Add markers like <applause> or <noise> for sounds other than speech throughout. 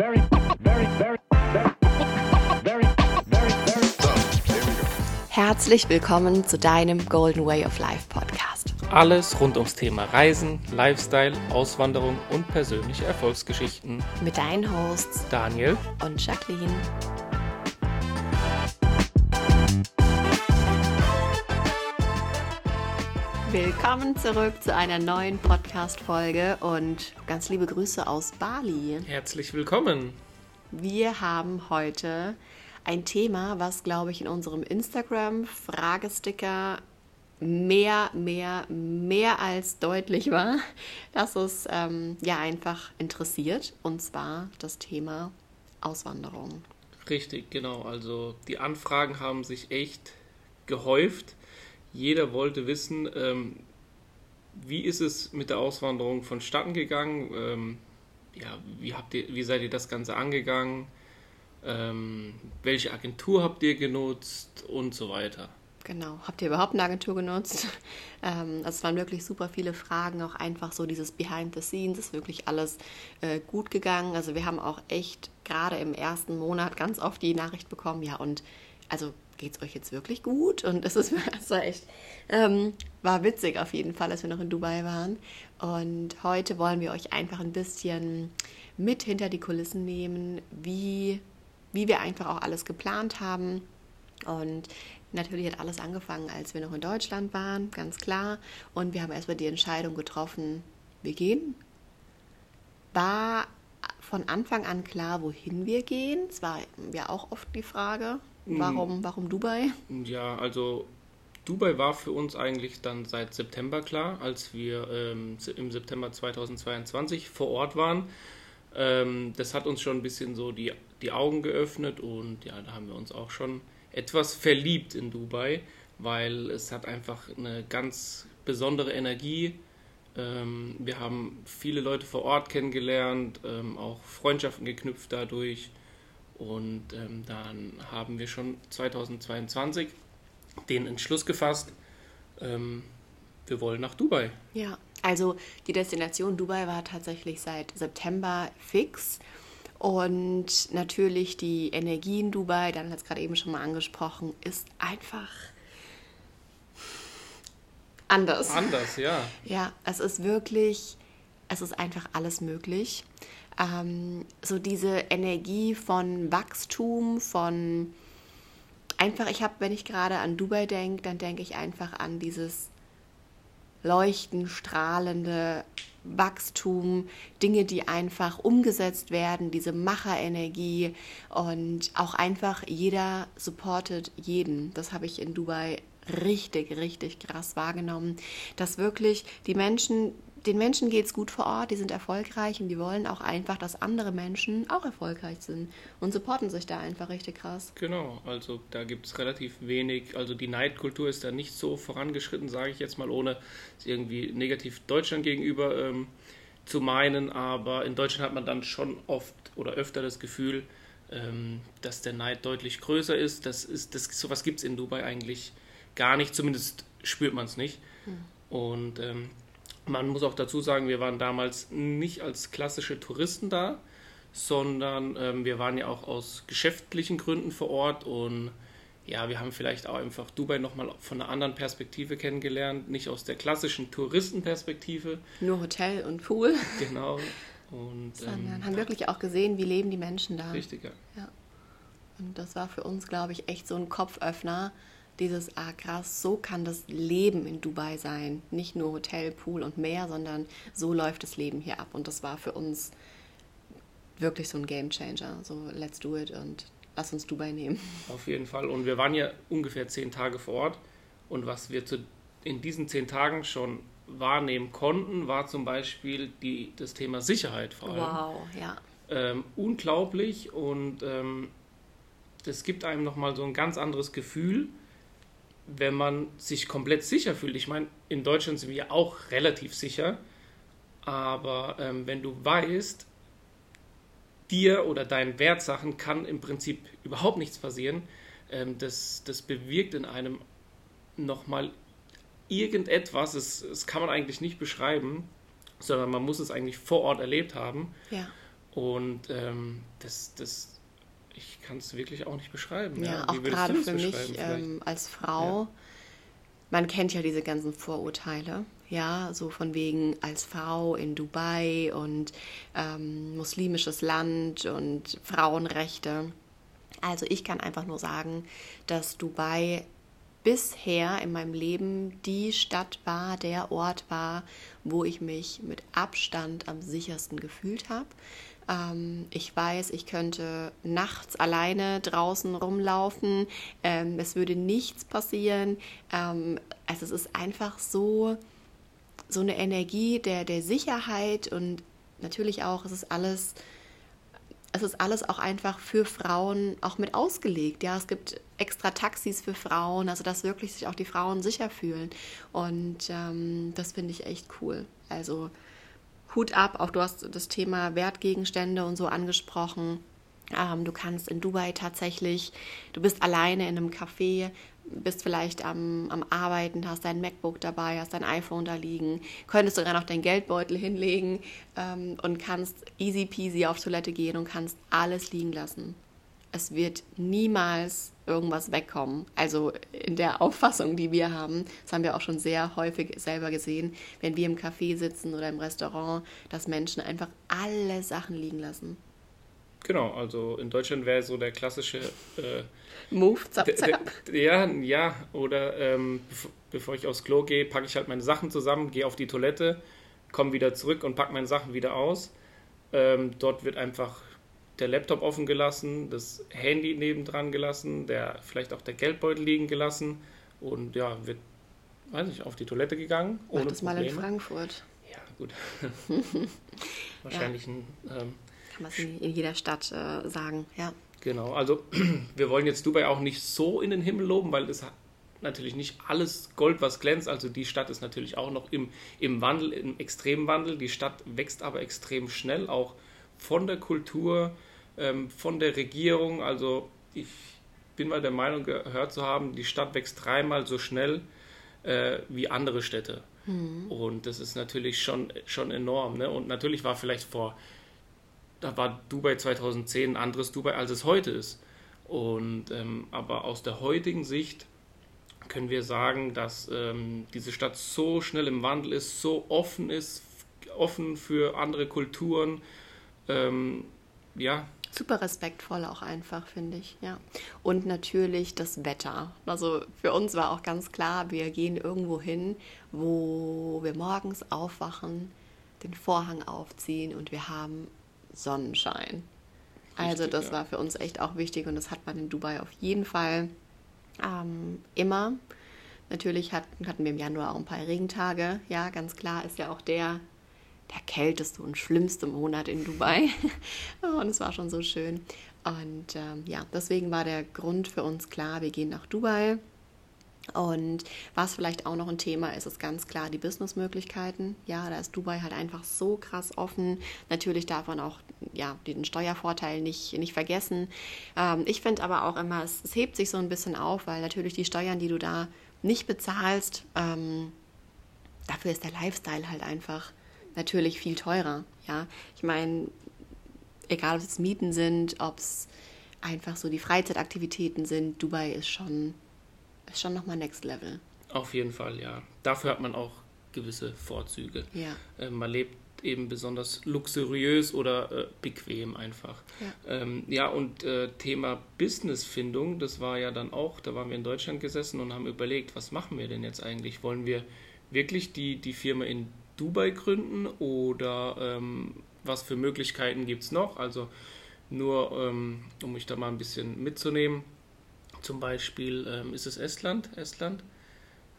very, very, very, very, very, very, very. Herzlich willkommen zu deinem Golden Way of Life Podcast. Alles rund ums Thema Reisen, Lifestyle, Auswanderung und persönliche Erfolgsgeschichten. Mit deinen Hosts Daniel, und Jacqueline. Willkommen zurück zu einer neuen Podcast-Folge und ganz liebe Grüße aus Bali. herzlich willkommen. Wir haben heute ein Thema, was, glaube ich, in unserem Instagram-Fragesticker mehr, mehr, mehr als deutlich war, dass es ähm, ja einfach interessiert. Und zwar das Thema Auswanderung. Richtig, genau. Also die Anfragen haben sich echt gehäuft. Jeder wollte wissen, ähm, wie ist es mit der Auswanderung vonstatten gegangen? Ähm, ja, wie, habt ihr, wie seid ihr das Ganze angegangen? Ähm, welche Agentur habt ihr genutzt und so weiter? Genau. Habt ihr überhaupt eine Agentur genutzt? <laughs> Ähm, also es waren wirklich super viele Fragen, auch einfach so dieses Behind the Scenes, ist wirklich alles äh, gut gegangen. Also wir haben auch echt gerade im ersten Monat ganz oft die Nachricht bekommen, ja und also geht es euch jetzt wirklich gut? Und es ist es war echt, ähm, war witzig auf jeden Fall, als wir noch in Dubai waren. Und heute wollen wir euch einfach ein bisschen mit hinter die Kulissen nehmen, wie, wie wir einfach auch alles geplant haben. Und natürlich hat alles angefangen, als wir noch in Deutschland waren, ganz klar. Und wir haben erstmal die Entscheidung getroffen, wir gehen. War von Anfang an klar, wohin wir gehen. Es war ja auch oft die Frage, warum, warum Dubai? Ja, also Dubai war für uns eigentlich dann seit September klar, als wir ähm, im September 2022 vor Ort waren. Ähm, das hat uns schon ein bisschen so die, die Augen geöffnet und ja, da haben wir uns auch schon etwas verliebt in Dubai, weil es hat einfach eine ganz besondere Energie. Ähm, wir haben viele Leute vor Ort kennengelernt, ähm, auch Freundschaften geknüpft dadurch. Und ähm, dann haben wir schon 2022 den Entschluss gefasst, ähm, wir wollen nach Dubai. Ja, also die Destination Dubai war tatsächlich seit September fix. Und natürlich die Energie in Dubai, dann hat es gerade eben schon mal angesprochen, ist einfach anders. Anders, ja. Ja, es ist wirklich, es ist einfach alles möglich. Ähm, so diese Energie von Wachstum, von einfach, ich habe, wenn ich gerade an Dubai denke, dann denke ich einfach an dieses leuchten, strahlende Wachstum, Dinge, die einfach umgesetzt werden, diese Macherenergie und auch einfach jeder supportet jeden. Das habe ich in Dubai richtig, richtig krass wahrgenommen, dass wirklich die Menschen, den Menschen geht es gut vor Ort, die sind erfolgreich und die wollen auch einfach, dass andere Menschen auch erfolgreich sind und supporten sich da einfach richtig krass. Genau, also da gibt es relativ wenig, also die Neidkultur ist da nicht so vorangeschritten, sage ich jetzt mal, ohne es irgendwie negativ Deutschland gegenüber ähm, zu meinen, aber in Deutschland hat man dann schon oft oder öfter das Gefühl, ähm, dass der Neid deutlich größer ist. Das ist das, sowas gibt es in Dubai eigentlich gar nicht, zumindest spürt man es nicht. Und ähm, man muss auch dazu sagen, wir waren damals nicht als klassische Touristen da, sondern ähm, wir waren ja auch aus geschäftlichen Gründen vor Ort und ja, wir haben vielleicht auch einfach Dubai nochmal von einer anderen Perspektive kennengelernt, nicht aus der klassischen Touristenperspektive, Nur Hotel und Pool, genau. <laughs> Und sondern ähm, haben wirklich auch gesehen, wie leben die Menschen da. richtig, ja. Ja. Und das war für uns, glaube ich, echt so ein Kopföffner. Dieses, ah krass, so kann das Leben in Dubai sein. Nicht nur Hotel, Pool und Meer, sondern so läuft das Leben hier ab. Und das war für uns wirklich so ein Game Changer. So, let's do it und lass uns Dubai nehmen. Auf jeden Fall. Und wir waren ja ungefähr zehn Tage vor Ort. Und was wir zu, in diesen zehn Tagen schon wahrnehmen konnten, war zum Beispiel die, das Thema Sicherheit vor allem. Wow, ja. Ähm, unglaublich und ähm, das gibt einem nochmal so ein ganz anderes Gefühl, wenn man sich komplett sicher fühlt. Ich meine, in Deutschland sind wir ja auch relativ sicher, aber ähm, wenn du weißt, dir oder deinen Wertsachen kann im Prinzip überhaupt nichts passieren, ähm, das, das bewirkt in einem nochmal irgendetwas, das, das kann man eigentlich nicht beschreiben, sondern man muss es eigentlich vor Ort erlebt haben. Ja. Und ähm, das, das, ich kann es wirklich auch nicht beschreiben. Ja, Wie auch gerade für mich ähm, als Frau. Man kennt ja diese ganzen Vorurteile, ja, so von wegen als Frau in Dubai und ähm, muslimisches Land und Frauenrechte. Also ich kann einfach nur sagen, dass Dubai bisher in meinem Leben die Stadt war, der Ort war, wo ich mich mit Abstand am sichersten gefühlt habe. Ähm, ich weiß, ich könnte nachts alleine draußen rumlaufen. Ähm, es würde nichts passieren. Ähm, also es ist einfach so, so eine Energie der, der Sicherheit und natürlich auch, es ist alles es ist alles auch einfach für Frauen auch mit ausgelegt. Ja, es gibt extra Taxis für Frauen, also dass wirklich sich auch die Frauen sicher fühlen. Und ähm, das finde ich echt cool. Also Hut ab, auch du hast das Thema Wertgegenstände und so angesprochen. Ähm, du kannst in Dubai tatsächlich, du bist alleine in einem Café, bist vielleicht am, am Arbeiten, hast dein MacBook dabei, hast dein iPhone da liegen, könntest sogar noch deinen Geldbeutel hinlegen ähm, und kannst easy peasy auf Toilette gehen und kannst alles liegen lassen. Es wird niemals irgendwas wegkommen. Also in der Auffassung, die wir haben, das haben wir auch schon sehr häufig selber gesehen, wenn wir im Café sitzen oder im Restaurant, dass Menschen einfach alle Sachen liegen lassen. Genau, also in Deutschland wäre so der klassische äh, Move, zap, zap. Ja, ja, oder ähm, bev- bevor ich aufs Klo gehe, packe ich halt meine Sachen zusammen, gehe auf die Toilette, komme wieder zurück und packe meine Sachen wieder aus. Ähm, dort wird einfach der Laptop offen gelassen, das Handy nebendran gelassen, der, vielleicht auch der Geldbeutel liegen gelassen und ja, wird, weiß ich, auf die Toilette gegangen. Mach das mal in Probleme. Frankfurt. Ja, gut. <laughs> Wahrscheinlich ein ähm, Kann man es in, in jeder Stadt äh, sagen, ja. Genau, also <clears throat> wir wollen jetzt Dubai auch nicht so in den Himmel loben, weil es hat natürlich nicht alles Gold, was glänzt. Also die Stadt ist natürlich auch noch im, im Wandel, im extremen Wandel. Die Stadt wächst aber extrem schnell, auch von der Kultur, ähm, von der Regierung. Also ich bin mal der Meinung gehört zu haben, die Stadt wächst dreimal so schnell äh, wie andere Städte. Und das ist natürlich schon, schon enorm. Ne? Und natürlich war vielleicht vor da war Dubai 2010 ein anderes Dubai, als es heute ist. Und ähm, aber aus der heutigen Sicht können wir sagen, dass ähm, diese Stadt so schnell im Wandel ist, so offen ist, offen für andere Kulturen. Ähm, ja, Super respektvoll auch einfach, finde ich, ja. Und natürlich das Wetter. Also für uns war auch ganz klar, wir gehen irgendwo hin, wo wir morgens aufwachen, den Vorhang aufziehen und wir haben Sonnenschein. Also Richtig, das ja. war für uns echt auch wichtig und das hat man in Dubai auf jeden Fall ähm, immer. Natürlich hatten, hatten wir im Januar auch ein paar Regentage. Ja, ganz klar ist ja auch der, der kälteste und schlimmste Monat in Dubai. <laughs> und es war schon so schön. Und ähm, ja, deswegen war der Grund für uns klar, wir gehen nach Dubai. Und was vielleicht auch noch ein Thema ist, ist ganz klar die Businessmöglichkeiten. Ja, da ist Dubai halt einfach so krass offen. Natürlich darf man auch ja, den Steuervorteil nicht, nicht vergessen. Ähm, ich finde aber auch immer, es, es hebt sich so ein bisschen auf, weil natürlich die Steuern, die du da nicht bezahlst, ähm, dafür ist der Lifestyle halt einfach natürlich viel teurer. Ja, ich meine, egal ob es Mieten sind, ob es einfach so die Freizeitaktivitäten sind, Dubai ist schon, ist schon nochmal Next Level. auf jeden Fall, ja. Dafür hat man auch gewisse Vorzüge. Ja. Äh, man lebt eben besonders luxuriös oder äh, bequem einfach. Ja. Ähm, ja, und äh, Thema Businessfindung, das war ja dann auch, da waren wir in Deutschland gesessen und haben überlegt, was machen wir denn jetzt eigentlich? Wollen wir wirklich die, die Firma in Dubai gründen oder ähm, was für Möglichkeiten gibt es noch? Also nur, ähm, um mich da mal ein bisschen mitzunehmen, zum Beispiel ähm, ist es Estland, Estland.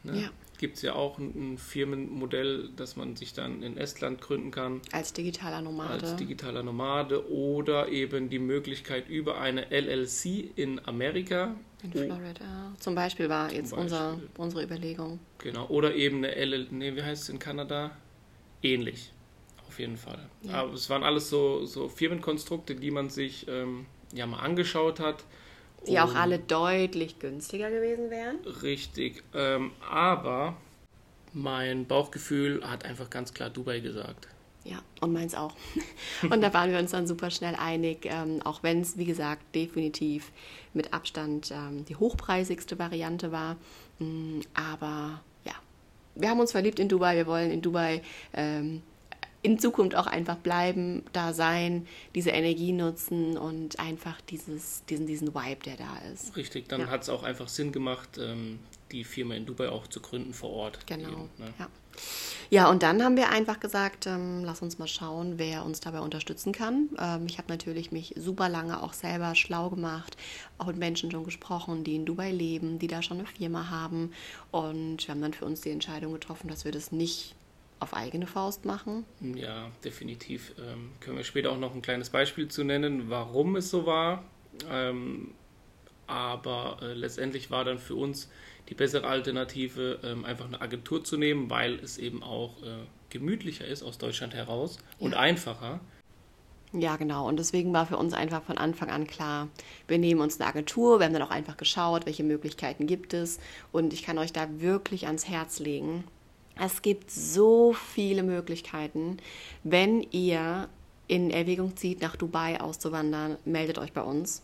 Ne? Ja. Gibt es ja auch ein, ein Firmenmodell, dass man sich dann in Estland gründen kann Als digitaler Nomade. als digitaler Nomade oder eben die Möglichkeit über eine LLC in Amerika. in Florida. Zum Beispiel war jetzt Unser, Beispiel. unsere Überlegung. Genau, oder eben eine LL, nee, wie heißt es in Kanada? Ähnlich, auf jeden Fall. Ja. Aber es waren alles so, so Firmenkonstrukte, die man sich ähm, ja mal angeschaut hat. Die auch alle deutlich günstiger gewesen wären. Richtig, ähm, aber mein Bauchgefühl hat einfach ganz klar Dubai gesagt. Ja, und meins auch. <laughs> Und da waren wir uns dann super schnell einig, ähm, auch wenn es, wie gesagt, definitiv mit Abstand ähm, die hochpreisigste Variante war. Mm, aber wir haben uns verliebt in Dubai, wir wollen in Dubai ähm, in Zukunft auch einfach bleiben, da sein, diese Energie nutzen und einfach dieses, diesen, diesen Vibe, der da ist. Richtig, dann Ja. hat es auch einfach Sinn gemacht, ähm, die Firma in Dubai auch zu gründen vor Ort. Genau. Eben, ne? ja. Ja, und dann haben wir einfach gesagt, ähm, lass uns mal schauen, wer uns dabei unterstützen kann. Ähm, ich habe natürlich mich super lange auch selber schlau gemacht, auch mit Menschen schon gesprochen, die in Dubai leben, die da schon eine Firma haben. Und wir haben dann für uns die Entscheidung getroffen, dass wir das nicht auf eigene Faust machen. Ja, definitiv. Ähm, können wir später auch noch ein kleines Beispiel zu nennen, warum es so war. Ähm, aber äh, letztendlich war dann für uns die bessere Alternative, ähm, einfach eine Agentur zu nehmen, weil es eben auch äh, gemütlicher ist aus Deutschland heraus und Ja. einfacher. Ja, genau. Und deswegen war für uns einfach von Anfang an klar, wir nehmen uns eine Agentur. Wir haben dann auch einfach geschaut, welche Möglichkeiten gibt es. Und ich kann euch da wirklich ans Herz legen. Es gibt so viele Möglichkeiten. Wenn ihr in Erwägung zieht, nach Dubai auszuwandern, meldet euch bei uns.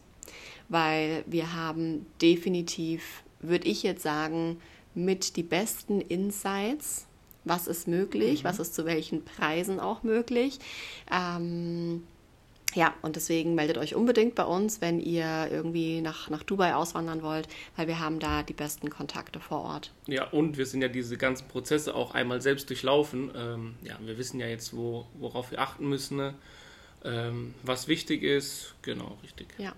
Weil wir haben definitiv, würde ich jetzt sagen, mit die besten Insights. Was ist möglich? Was ist zu welchen Preisen auch möglich? Ähm, ja, und deswegen meldet euch unbedingt bei uns, wenn ihr irgendwie nach, nach Dubai auswandern wollt, weil wir haben da die besten Kontakte vor Ort. Ja, und wir sind ja diese ganzen Prozesse auch einmal selbst durchlaufen. Ähm, ja, wir wissen ja jetzt, wo, worauf wir achten müssen, ne? Ähm, was wichtig ist. Genau, richtig. Ja,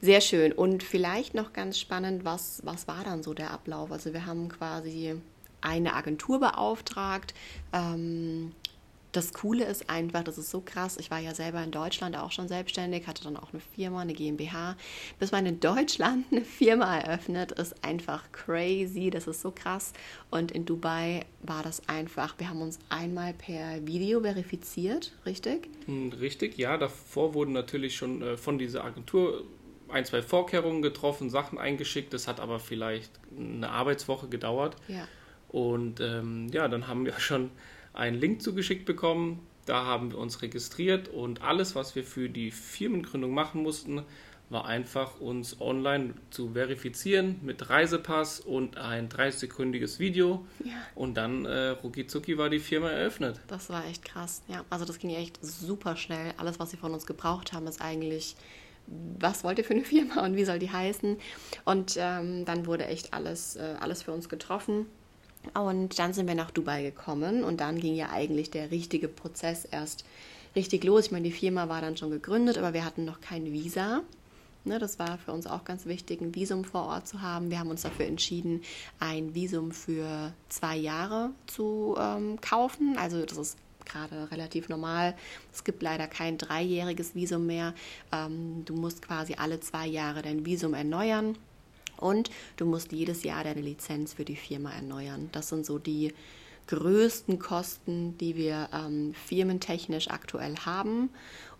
sehr schön. Und vielleicht noch ganz spannend, was, was war dann so der Ablauf? Also wir haben quasi eine Agentur beauftragt. Ähm, das Coole ist einfach, das ist so krass. Ich war ja selber in Deutschland auch schon selbstständig, hatte dann auch eine Firma, eine GmbH. Bis man in Deutschland <laughs> eine Firma eröffnet, ist einfach crazy. Das ist so krass. Und in Dubai war das einfach. Wir haben uns einmal per Video verifiziert, richtig? Hm, Richtig, ja. Davor wurden natürlich schon äh, von dieser Agentur ein, zwei Vorkehrungen getroffen, Sachen eingeschickt. Das hat aber vielleicht eine Arbeitswoche gedauert. Ja. Und ähm, ja, dann haben wir <laughs> schon einen Link zugeschickt bekommen. Da haben wir uns registriert und alles, was wir für die Firmengründung machen mussten, war einfach uns online zu verifizieren mit Reisepass und ein 30-sekündiges Video. Ja. Und dann äh, rucki war die Firma eröffnet. Das war echt krass. Ja, also das ging echt super schnell. Alles, was sie von uns gebraucht haben, ist eigentlich, was wollt ihr für eine Firma und wie soll die heißen? Und ähm, dann wurde echt alles, äh, alles für uns getroffen. Und dann sind wir nach Dubai gekommen und dann ging ja eigentlich der richtige Prozess erst richtig los. Ich meine, die Firma war dann schon gegründet, aber wir hatten noch kein Visa. Ne, das war für uns auch ganz wichtig, ein Visum vor Ort zu haben. Wir haben uns dafür entschieden, ein Visum für zwei Jahre zu ähm, kaufen. Also das ist gerade relativ normal. Es gibt leider kein dreijähriges Visum mehr. Ähm, du musst quasi alle zwei Jahre dein Visum erneuern. Und du musst jedes Jahr deine Lizenz für die Firma erneuern. Das sind so die größten Kosten, die wir ähm, firmentechnisch aktuell haben.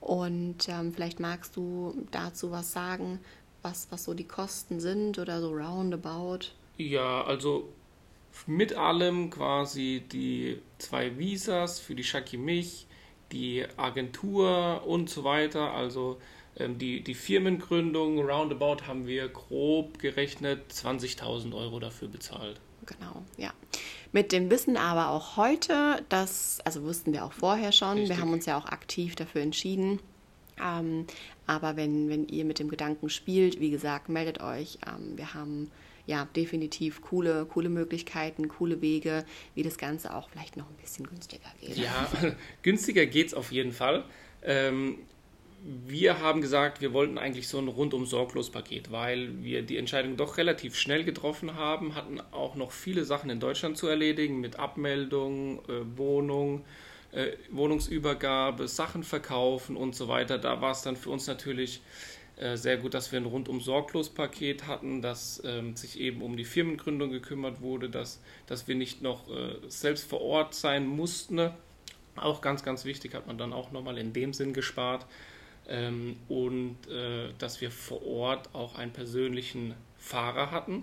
Und ähm, vielleicht magst du dazu was sagen, was, was so die Kosten sind oder so roundabout. Ja, also mit allem quasi die zwei Visas für die Shaki Mich, die Agentur und so weiter. Also die, die Firmengründung, roundabout haben wir grob gerechnet 20.000 Euro dafür bezahlt. Genau, ja. Mit dem Wissen aber auch heute, das, also wussten wir auch vorher schon, Richtig. wir haben uns ja auch aktiv dafür entschieden. Ähm, aber wenn, wenn ihr mit dem Gedanken spielt, wie gesagt, meldet euch. Ähm, wir haben ja definitiv coole, coole Möglichkeiten, coole Wege, wie das Ganze auch vielleicht noch ein bisschen günstiger geht. Ja, <laughs> günstiger geht es auf jeden Fall. Ähm, wir haben gesagt, wir wollten eigentlich so ein rundum sorglos Paket, weil wir die Entscheidung doch relativ schnell getroffen haben, hatten auch noch viele Sachen in Deutschland zu erledigen mit Abmeldung, äh, Wohnung, äh, Wohnungsübergabe, Sachen verkaufen und so weiter. Da war es dann für uns natürlich äh, sehr gut, dass wir ein rundum sorglos Paket hatten, dass ähm, sich eben um die Firmengründung gekümmert wurde, dass, dass wir nicht noch äh, selbst vor Ort sein mussten. Auch ganz, ganz wichtig hat man dann auch nochmal in dem Sinn gespart. Ähm, und äh, dass wir vor Ort auch einen persönlichen Fahrer hatten,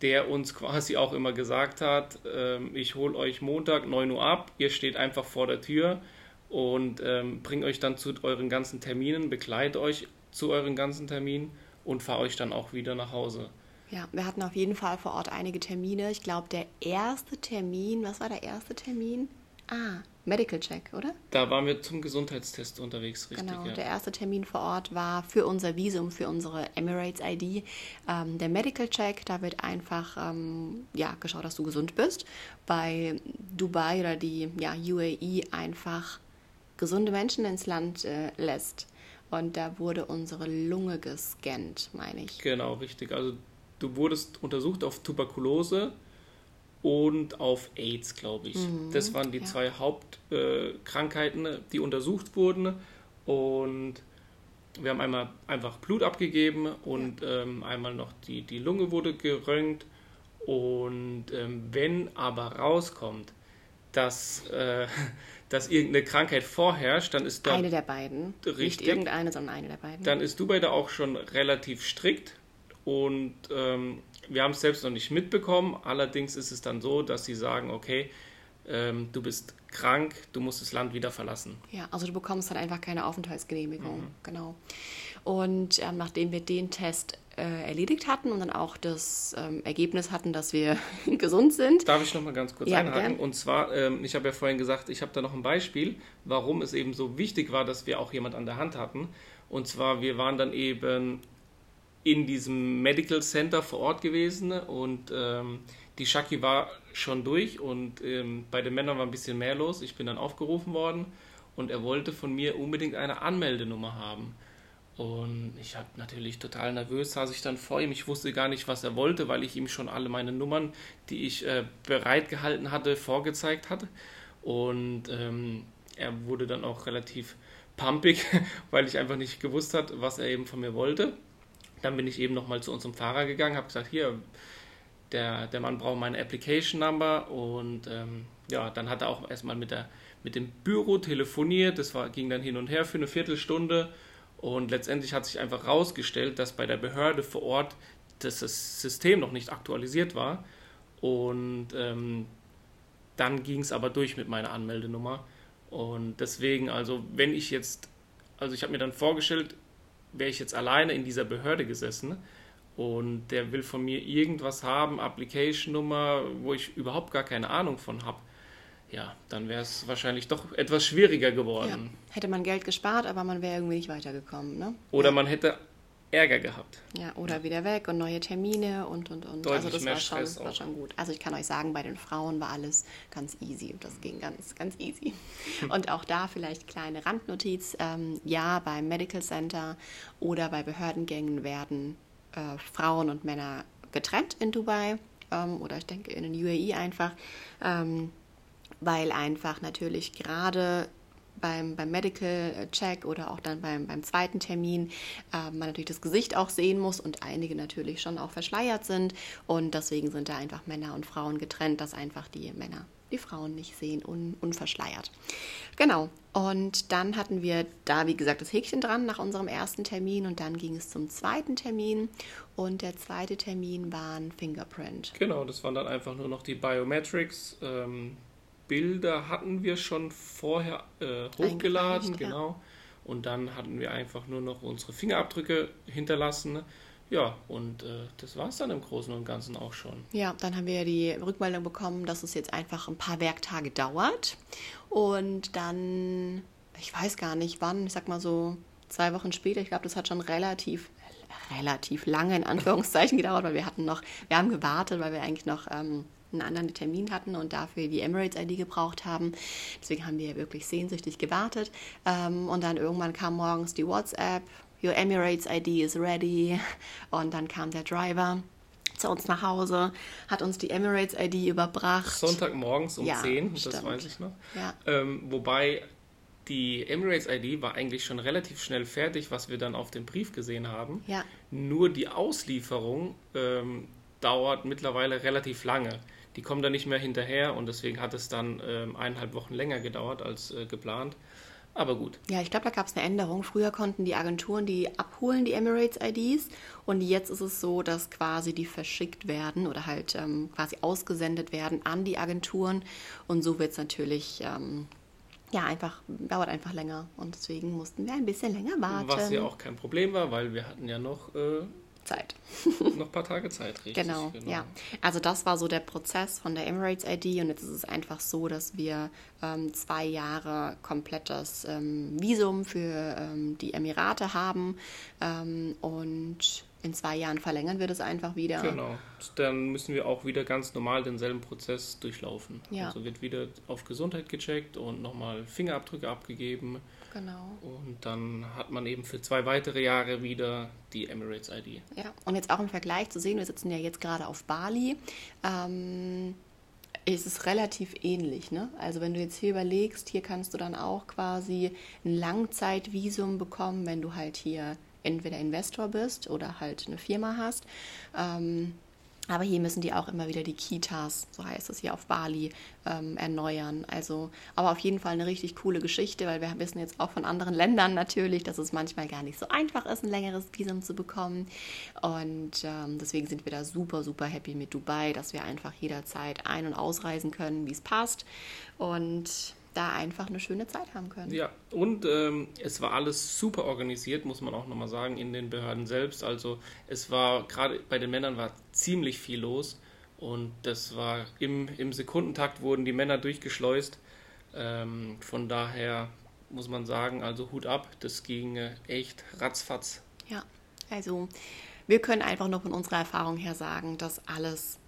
der uns <laughs> quasi auch immer gesagt hat, ähm, ich hole euch Montag 9 Uhr ab, ihr steht einfach vor der Tür und ähm, bringe euch dann zu euren ganzen Terminen, begleite euch zu euren ganzen Terminen und fahre euch dann auch wieder nach Hause. Ja, wir hatten auf jeden Fall vor Ort einige Termine. Ich glaube, der erste Termin, was war der erste Termin? Ah, Medical Check, oder? Da waren wir zum Gesundheitstest unterwegs, richtig? Genau, ja. der erste Termin vor Ort war für unser Visum, für unsere Emirates ID. Ähm, der Medical Check, da wird einfach ähm, ja, geschaut, dass du gesund bist. Bei Dubai oder die ja, UAE einfach gesunde Menschen ins Land äh, lässt. Und da wurde unsere Lunge gescannt, meine ich. Genau, richtig. Also du wurdest untersucht auf Tuberkulose und auf AIDS, glaube ich. das waren die Mhm, ja. zwei Hauptkrankheiten, die untersucht wurden. Und wir haben einmal einfach Blut abgegeben und ähm, einmal noch die, die Lunge wurde geröntgt. Und ähm, wenn aber rauskommt, dass, äh, <laughs> dass irgendeine Krankheit vorherrscht, dann ist da Eine der beiden. Nicht Richtig. irgendeine, sondern eine der beiden. dann ist Dubai da auch schon relativ strikt und ähm, wir haben es selbst noch nicht mitbekommen. Allerdings ist es dann so, dass sie sagen, okay, ähm, du bist krank, du musst das Land wieder verlassen. Ja, also du bekommst dann einfach keine Aufenthaltsgenehmigung, Mhm. genau. Und ähm, nachdem wir den Test äh, erledigt hatten und dann auch das ähm, Ergebnis hatten, dass wir <laughs> gesund sind, Darf ich noch mal ganz kurz Ja, einhaken? gern. Und zwar, ähm, ich habe ja vorhin gesagt, ich habe da noch ein Beispiel, warum es eben so wichtig war, dass wir auch jemand an der Hand hatten. Und zwar, wir waren dann eben in diesem Medical Center vor Ort gewesen und ähm, die Shaki war schon durch und ähm, bei den Männern war ein bisschen mehr los. Ich bin dann aufgerufen worden und er wollte von mir unbedingt eine Anmeldenummer haben. Und ich habe natürlich total nervös, saß ich dann vor ihm. Ich wusste gar nicht, was er wollte, weil ich ihm schon alle meine Nummern, die ich äh, bereitgehalten hatte, vorgezeigt hatte. Und ähm, er wurde dann auch relativ pumpig, <laughs> weil ich einfach nicht gewusst hat, was er eben von mir wollte. Dann bin ich eben nochmal zu unserem Fahrer gegangen, habe gesagt, hier, der, der Mann braucht meine Application Number. Und ähm, ja, dann hat er auch erstmal mit, mit dem Büro telefoniert, das war, ging dann hin und her für eine Viertelstunde. Und letztendlich hat sich einfach herausgestellt, dass bei der Behörde vor Ort das, das System noch nicht aktualisiert war. Und ähm, dann ging es aber durch mit meiner Anmeldenummer. Und deswegen, also wenn ich jetzt, also ich habe mir dann vorgestellt, wäre ich jetzt alleine in dieser Behörde gesessen und der will von mir irgendwas haben, Application-Nummer, wo ich überhaupt gar keine Ahnung von habe, ja, dann wäre es wahrscheinlich doch etwas schwieriger ja, geworden. hätte man Geld gespart, aber man wäre irgendwie nicht weitergekommen, ne? Oder man hätte Ärger gehabt. Ja, oder wieder weg und neue Termine und und und. Deutlich also das mehr war schon, Stress war auch. schon gut. Also ich kann euch sagen, bei den Frauen war alles ganz easy und das ging ganz, ganz easy. <laughs> Und auch da vielleicht kleine Randnotiz. Ähm, ja, beim Medical Center oder bei Behördengängen werden äh, Frauen und Männer getrennt in Dubai ähm, oder ich denke in den UAE einfach, ähm, weil einfach natürlich gerade beim, beim Medical Check oder auch dann beim, beim zweiten Termin äh, man natürlich das Gesicht auch sehen muss und einige natürlich schon auch verschleiert sind. Und deswegen sind da einfach Männer und Frauen getrennt, dass einfach die Männer die Frauen nicht sehen, un, unverschleiert. Genau. Und dann hatten wir da, wie gesagt, das Häkchen dran nach unserem ersten Termin und dann ging es zum zweiten Termin. Und der zweite Termin war ein Fingerprint. Genau, das waren dann einfach nur noch die Biometrics. Ähm, Bilder hatten wir schon vorher äh, hochgeladen, Eingetragen, ja. genau. Und dann hatten wir einfach nur noch unsere Fingerabdrücke hinterlassen. Ja, und äh, das war es dann im Großen und Ganzen auch schon. Ja, dann haben wir die Rückmeldung bekommen, dass es jetzt einfach ein paar Werktage dauert. Und dann, ich weiß gar nicht wann, ich sag mal so zwei Wochen später, ich glaube, das hat schon relativ, relativ lange in Anführungszeichen gedauert, weil wir hatten noch, wir haben gewartet, weil wir eigentlich noch ähm, einen anderen Termin hatten und dafür die Emirates-ID gebraucht haben. Deswegen haben wir wirklich sehnsüchtig gewartet. Ähm, und dann irgendwann kam morgens die WhatsApp, Your Emirates ID is ready. <laughs> Und dann kam der Driver zu uns nach Hause, hat uns die Emirates ID überbracht. Sonntagmorgens um Ja, 10, das stimmt. weiß ich noch. Ja. Ähm, wobei die Emirates ID war eigentlich schon relativ schnell fertig, was wir dann auf dem Brief gesehen haben. Ja. Nur die Auslieferung ähm, dauert mittlerweile relativ lange. Die kommen da nicht mehr hinterher und deswegen hat es dann ähm, eineinhalb Wochen länger gedauert als äh, geplant. Aber gut. Ja, ich glaube, da gab es eine Änderung. Früher konnten die Agenturen die abholen, die Emirates-IDs. Und jetzt ist es so, dass quasi die verschickt werden oder halt ähm, quasi ausgesendet werden an die Agenturen. Und so wird es natürlich ähm, ja, einfach, dauert einfach länger. Und deswegen mussten wir ein bisschen länger warten. Was ja auch kein Problem war, weil wir hatten ja noch, äh, Zeit. noch ein paar Tage Zeit, richtig? Genau, ja. Also das war so der Prozess von der Emirates ID und jetzt ist es einfach so, dass wir ähm, zwei Jahre komplettes ähm, Visum für ähm, die Emirate haben ähm, und in zwei Jahren verlängern wir das einfach wieder. Genau. Dann müssen wir auch wieder ganz normal denselben Prozess durchlaufen. Ja. Also wird wieder auf Gesundheit gecheckt und nochmal Fingerabdrücke abgegeben. Genau. Und dann hat man eben für zwei weitere Jahre wieder die Emirates ID. Ja, und jetzt auch im Vergleich zu sehen, wir sitzen ja jetzt gerade auf Bali. Ähm, ist es relativ ähnlich. Ne? Also wenn du jetzt hier überlegst, hier kannst du dann auch quasi ein Langzeitvisum bekommen, wenn du halt hier entweder Investor bist oder halt eine Firma hast. Ähm, aber hier müssen die auch immer wieder die Kitas, so heißt es hier auf Bali, ähm, erneuern. Also, aber auf jeden Fall eine richtig coole Geschichte, weil wir wissen jetzt auch von anderen Ländern natürlich, dass es manchmal gar nicht so einfach ist, ein längeres Visum zu bekommen. Und ähm, deswegen sind wir da super, super happy mit Dubai, dass wir einfach jederzeit ein- und ausreisen können, wie es passt. Und da einfach eine schöne Zeit haben können. Ja, und ähm, es war alles super organisiert, muss man auch nochmal sagen, in den Behörden selbst. Also es war, gerade bei den Männern war ziemlich viel los und das war im, im Sekundentakt wurden die Männer durchgeschleust. Ähm, von daher muss man sagen, also Hut ab, das ging äh, echt ratzfatz. Ja, also wir können einfach nur von unserer Erfahrung her sagen, dass alles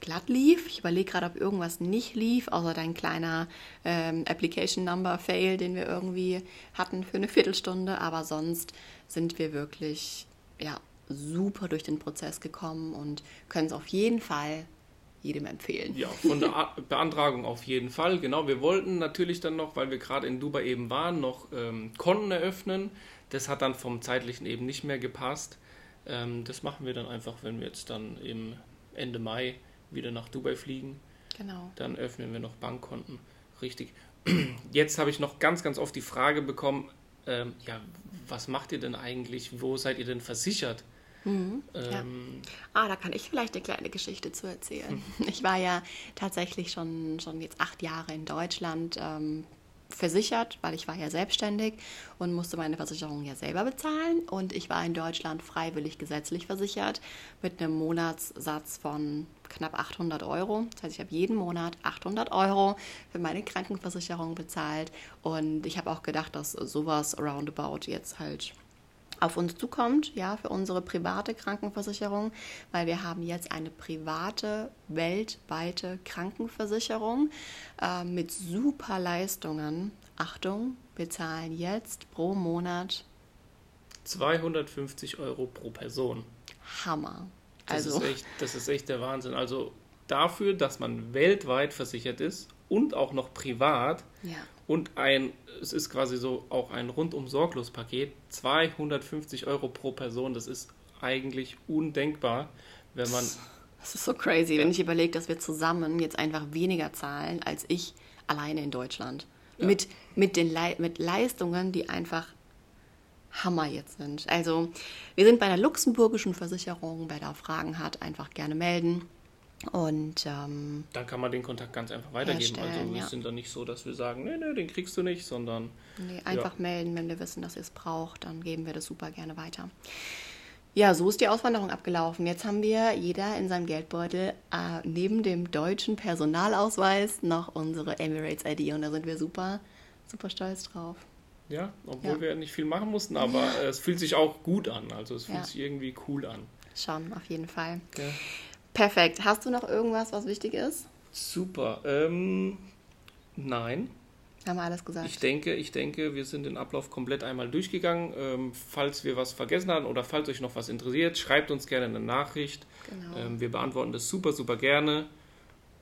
glatt lief. Ich überlege gerade, ob irgendwas nicht lief, außer dein kleiner ähm, Application Number Fail, den wir irgendwie hatten für eine Viertelstunde. Aber sonst sind wir wirklich ja, super durch den Prozess gekommen und können es auf jeden Fall jedem empfehlen. Ja, von der Beantragung auf jeden Fall. Genau, wir wollten natürlich dann noch, weil wir gerade in Dubai eben waren, noch ähm, Konten eröffnen. Das hat dann vom zeitlichen eben nicht mehr gepasst. Ähm, das machen wir dann einfach, wenn wir jetzt dann im Ende Mai wieder nach Dubai fliegen. Genau. Dann öffnen wir noch Bankkonten. Richtig. <clears throat> Jetzt habe ich noch ganz, ganz oft die Frage bekommen, ähm, ja, was macht ihr denn eigentlich? Wo seid ihr denn versichert? Mhm, ja. Ähm, Ah, da kann ich vielleicht eine kleine Geschichte zu erzählen. <laughs> Ich war ja tatsächlich schon, schon jetzt acht Jahre in Deutschland ähm, versichert, weil ich war ja selbstständig und musste meine Versicherung ja selber bezahlen. Und ich war in Deutschland freiwillig gesetzlich versichert mit einem Monatssatz von knapp 800 Euro. Das heißt, ich habe jeden Monat 800 Euro für meine Krankenversicherung bezahlt. Und ich habe auch gedacht, dass sowas roundabout jetzt halt auf uns zukommt, ja, für unsere private Krankenversicherung, weil wir haben jetzt eine private, weltweite Krankenversicherung äh, mit super Leistungen. Achtung, wir zahlen jetzt pro Monat 250 Euro pro Person. Hammer. Das, Also, ist echt, das ist echt der Wahnsinn. Also dafür, dass man weltweit versichert ist und auch noch privat ja. und ein, es ist quasi so auch ein rundum sorglos Paket, 250 Euro pro Person, das ist eigentlich undenkbar, wenn man, Das ist so crazy, wenn ich überlege, dass wir zusammen jetzt einfach weniger zahlen als ich alleine in Deutschland. Mit, mit, den Lei mit Leistungen, die einfach Hammer jetzt sind. Also, wir sind bei der luxemburgischen Versicherung. Wer da Fragen hat, einfach gerne melden. Und ähm, dann kann man den Kontakt ganz einfach weitergeben. Also wir ja. sind dann nicht so, dass wir sagen, nee, nee, den kriegst du nicht, sondern nee, einfach melden, wenn wir wissen, dass ihr es braucht, dann geben wir das super gerne weiter. Ja, so ist die Auswanderung abgelaufen. Jetzt haben wir jeder in seinem Geldbeutel äh, neben dem deutschen Personalausweis noch unsere Emirates ID und da sind wir super, super stolz drauf. ja, obwohl Ja. wir nicht viel machen mussten, aber <laughs> es fühlt sich auch gut an. Also es fühlt Ja. sich irgendwie cool an. Schon, auf jeden Fall. Ja. Perfekt. Hast du noch irgendwas, was wichtig ist? Super. Ähm, nein, Haben wir alles gesagt? Ich denke, ich denke, wir sind den Ablauf komplett einmal durchgegangen. Ähm, falls wir was vergessen haben oder falls euch noch was interessiert, schreibt uns gerne eine Nachricht. Genau. Ähm, wir beantworten das super, super gerne.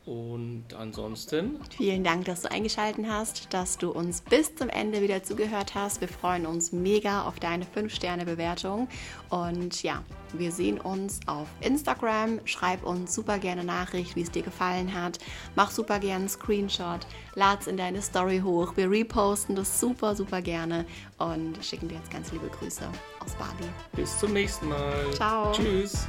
Und ansonsten, Vielen Dank, dass du eingeschaltet hast, dass du uns bis zum Ende wieder zugehört hast. Wir freuen uns mega auf deine 5-Sterne-Bewertung. Und ja, wir sehen uns auf Instagram. Schreib uns super gerne Nachricht, wie es dir gefallen hat. Mach super gerne einen Screenshot. Lad's in deine Story hoch. Wir reposten das super, super gerne und schicken dir jetzt ganz liebe Grüße aus Bali. bis zum nächsten Mal. Ciao. Tschüss.